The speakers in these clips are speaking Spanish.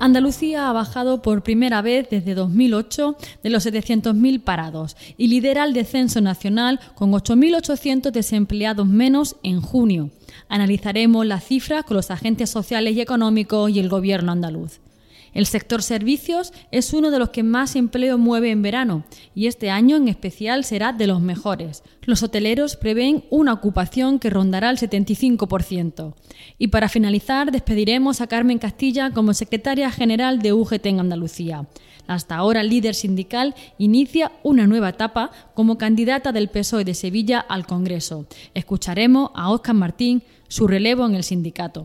Andalucía ha bajado por primera vez desde 2008 de los 700.000 parados y lidera el descenso nacional con 8.800 desempleados menos en junio. Analizaremos las cifras con los agentes sociales y económicos y el gobierno andaluz. El sector servicios es uno de los que más empleo mueve en verano y este año en especial será de los mejores. Los hoteleros prevén una ocupación que rondará el 75%. Y para finalizar, despediremos a Carmen Castilla como secretaria general de UGT en Andalucía. Hasta ahora líder sindical inicia una nueva etapa como candidata del PSOE de Sevilla al Congreso. Escucharemos a Óscar Martín, su relevo en el sindicato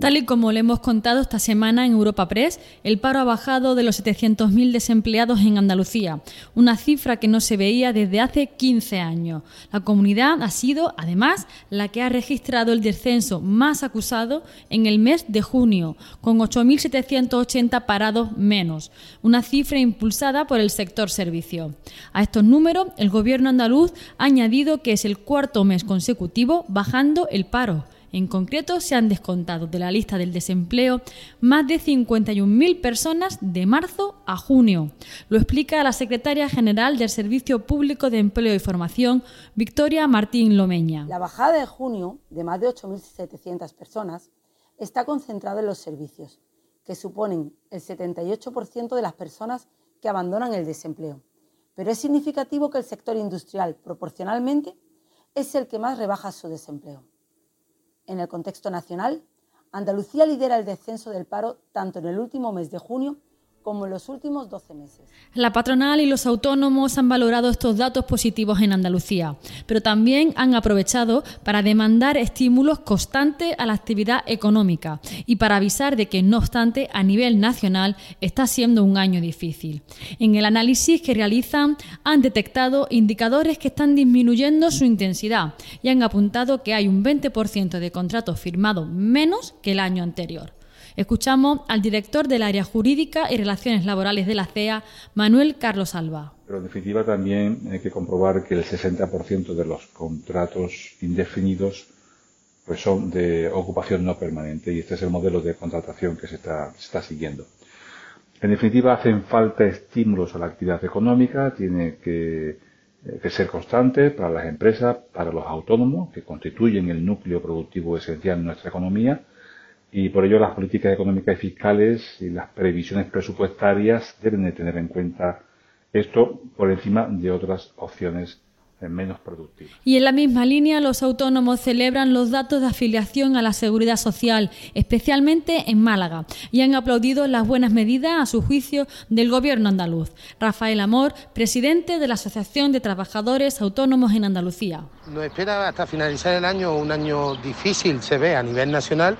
Tal y como le hemos contado esta semana en Europa Press, el paro ha bajado de los 700.000 desempleados en Andalucía, una cifra que no se veía desde hace 15 años. La comunidad ha sido, además, la que ha registrado el descenso más acusado en el mes de junio, con 8.780 parados menos, una cifra impulsada por el sector servicio. A estos números, el gobierno andaluz ha añadido que es el cuarto mes consecutivo bajando el paro en concreto, se han descontado de la lista del desempleo más de 51.000 personas de marzo a junio. Lo explica la secretaria general del Servicio Público de Empleo y Formación, Victoria Martín Lomeña. La bajada de junio de más de 8.700 personas está concentrada en los servicios, que suponen el 78% de las personas que abandonan el desempleo. Pero es significativo que el sector industrial, proporcionalmente, es el que más rebaja su desempleo. En el contexto nacional, Andalucía lidera el descenso del paro tanto en el último mes de junio como en los últimos 12 meses. La patronal y los autónomos han valorado estos datos positivos en Andalucía, pero también han aprovechado para demandar estímulos constantes a la actividad económica y para avisar de que, no obstante, a nivel nacional está siendo un año difícil. En el análisis que realizan han detectado indicadores que están disminuyendo su intensidad y han apuntado que hay un 20% de contratos firmados menos que el año anterior. Escuchamos al director del área jurídica y relaciones laborales de la CEA, Manuel Carlos Alba. Pero en definitiva también hay que comprobar que el 60% de los contratos indefinidos pues son de ocupación no permanente y este es el modelo de contratación que se está, siguiendo. En definitiva, hacen falta estímulos a la actividad económica, tiene que, eh, que, ser constante para las empresas, para los autónomos, que constituyen el núcleo productivo esencial en nuestra economía, y por ello las políticas económicas y fiscales y las previsiones presupuestarias deben de tener en cuenta esto por encima de otras opciones menos productivas. Y en la misma línea, los autónomos celebran los datos de afiliación a la seguridad social, especialmente en Málaga, y han aplaudido las buenas medidas, a su juicio, del gobierno andaluz. Rafael Amor, presidente de la Asociación de Trabajadores Autónomos en Andalucía. Nos espera hasta finalizar el año un año difícil, se ve, a nivel nacional,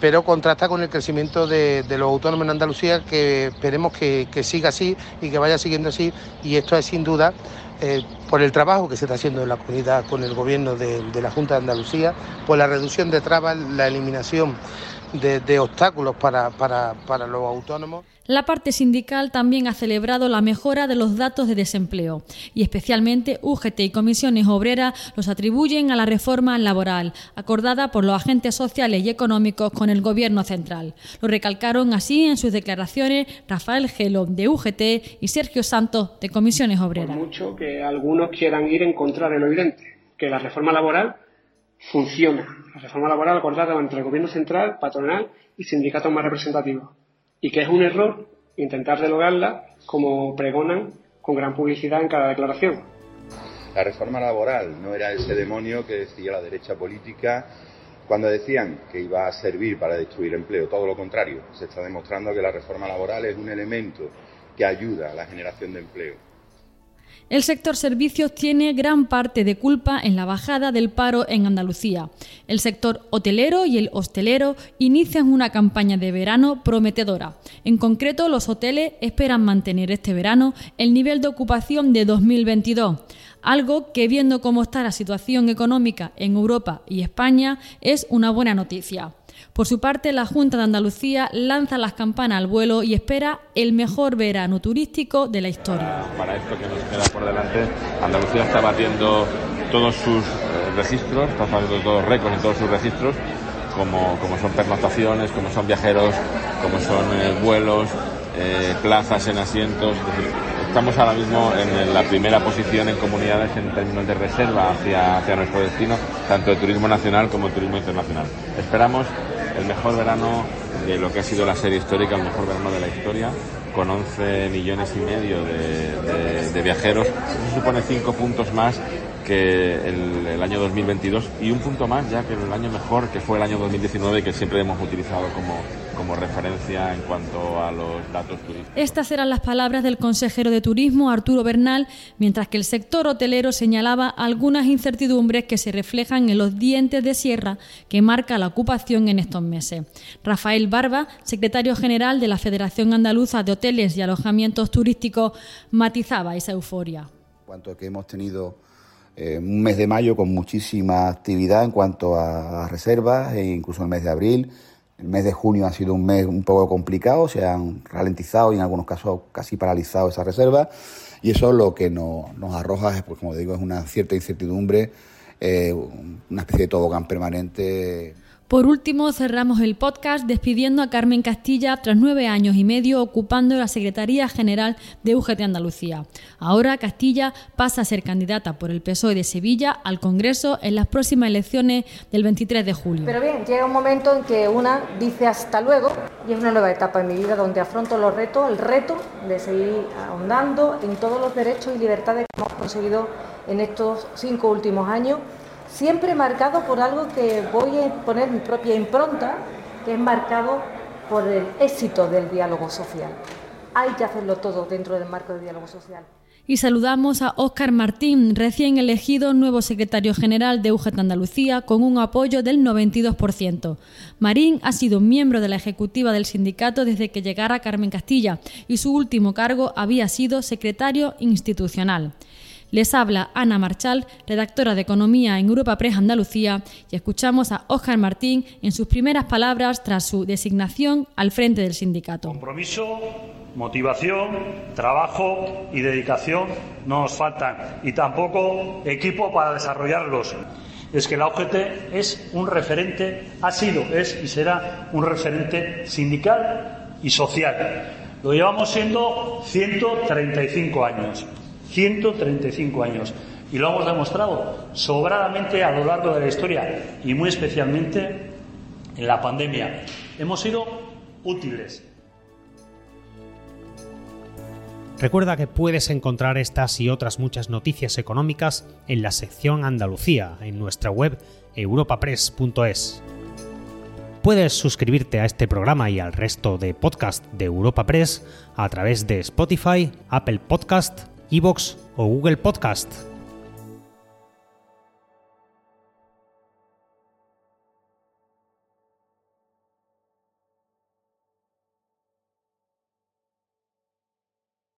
pero contrasta con el crecimiento de, los autónomos en Andalucía, que esperemos que, siga así y que vaya siguiendo así, y esto es sin duda eh, por el trabajo que se está haciendo en la comunidad con el gobierno de, de la Junta de Andalucía, por la reducción de trabas, la eliminación de, obstáculos para, para, los autónomos. La parte sindical también ha celebrado la mejora de los datos de desempleo y especialmente UGT y comisiones obreras los atribuyen a la reforma laboral acordada por los agentes sociales y económicos con el Gobierno central. Lo recalcaron así en sus declaraciones Rafael Gelo de UGT y Sergio Santos de comisiones obreras. Por mucho que algunos quieran ir en contra de lo evidente, que la reforma laboral funciona. La reforma laboral acordada entre el Gobierno central, patronal y sindicatos más representativos. Y que es un error intentar derogarla como pregonan con gran publicidad en cada declaración. La reforma laboral no era ese demonio que decía la derecha política cuando decían que iba a servir para destruir empleo. Todo lo contrario, se está demostrando que la reforma laboral es un elemento que ayuda a la generación de empleo. El sector servicios tiene gran parte de culpa en la bajada del paro en Andalucía. El sector hotelero y el hostelero inician una campaña de verano prometedora. En concreto, los hoteles esperan mantener este verano el nivel de ocupación de 2022. algo que viendo cómo está la situación económica en Europa y España es una buena noticia. Por su parte, la Junta de Andalucía lanza las campanas al vuelo y espera el mejor verano turístico de la historia. Para esto que nos queda por delante, Andalucía está batiendo todos sus eh, registros, está haciendo todos récords en todos sus registros, como, como son pernoctaciones, como son viajeros, como son eh, vuelos, eh, plazas en asientos. Estamos ahora mismo en la primera posición en comunidades en términos de reserva hacia, hacia nuestro destino, tanto de turismo nacional como de turismo internacional. Esperamos el mejor verano de lo que ha sido la serie histórica, el mejor verano de la historia, con 11 millones y medio de, viajeros. Eso supone 5 puntos más que el, año 2022 y un punto más ya que el año mejor que fue el año 2019 que siempre hemos utilizado como, como referencia en cuanto a los datos turísticos. Estas eran las palabras del consejero de Turismo Arturo Bernal, mientras que el sector hotelero señalaba algunas incertidumbres que se reflejan en los dientes de sierra que marca la ocupación en estos meses. Rafael Barba, secretario general de la Federación Andaluza de Hoteles y Alojamientos Turísticos, matizaba esa euforia. Cuanto que hemos tenido eh, un mes de mayo con muchísima actividad en cuanto a, reservas, e incluso el mes de abril. El mes de junio ha sido un mes un poco complicado, se han ralentizado y en algunos casos casi paralizado esas reservas. Y eso es lo que nos, nos arroja, pues, como digo, es una cierta incertidumbre, eh, una especie de tobogán permanente por último, cerramos el podcast despidiendo a Carmen Castilla tras nueve años y medio ocupando la Secretaría General de UGT Andalucía. Ahora Castilla pasa a ser candidata por el PSOE de Sevilla al Congreso en las próximas elecciones del 23 de julio. Pero bien, llega un momento en que una dice hasta luego y es una nueva etapa en mi vida donde afronto los retos, el reto de seguir ahondando en todos los derechos y libertades que hemos conseguido en estos cinco últimos años siempre marcado por algo que voy a poner mi propia impronta, que es marcado por el éxito del diálogo social. Hay que hacerlo todo dentro del marco del diálogo social. Y saludamos a Óscar Martín, recién elegido nuevo secretario general de UGT Andalucía, con un apoyo del 92%. Marín ha sido miembro de la ejecutiva del sindicato desde que llegara Carmen Castilla y su último cargo había sido secretario institucional. Les habla Ana Marchal, redactora de Economía en Europa Press Andalucía, y escuchamos a Óscar Martín en sus primeras palabras tras su designación al frente del sindicato. Compromiso, motivación, trabajo y dedicación no nos faltan, y tampoco equipo para desarrollarlos es que la OGT es un referente, ha sido, es y será un referente sindical y social. Lo llevamos siendo 135 años. 135 años. Y lo hemos demostrado sobradamente a lo largo de la historia y muy especialmente en la pandemia. Hemos sido útiles. Recuerda que puedes encontrar estas y otras muchas noticias económicas en la sección Andalucía en nuestra web europapress.es. Puedes suscribirte a este programa y al resto de podcast de Europa Press a través de Spotify, Apple Podcast, Evox o Google Podcast.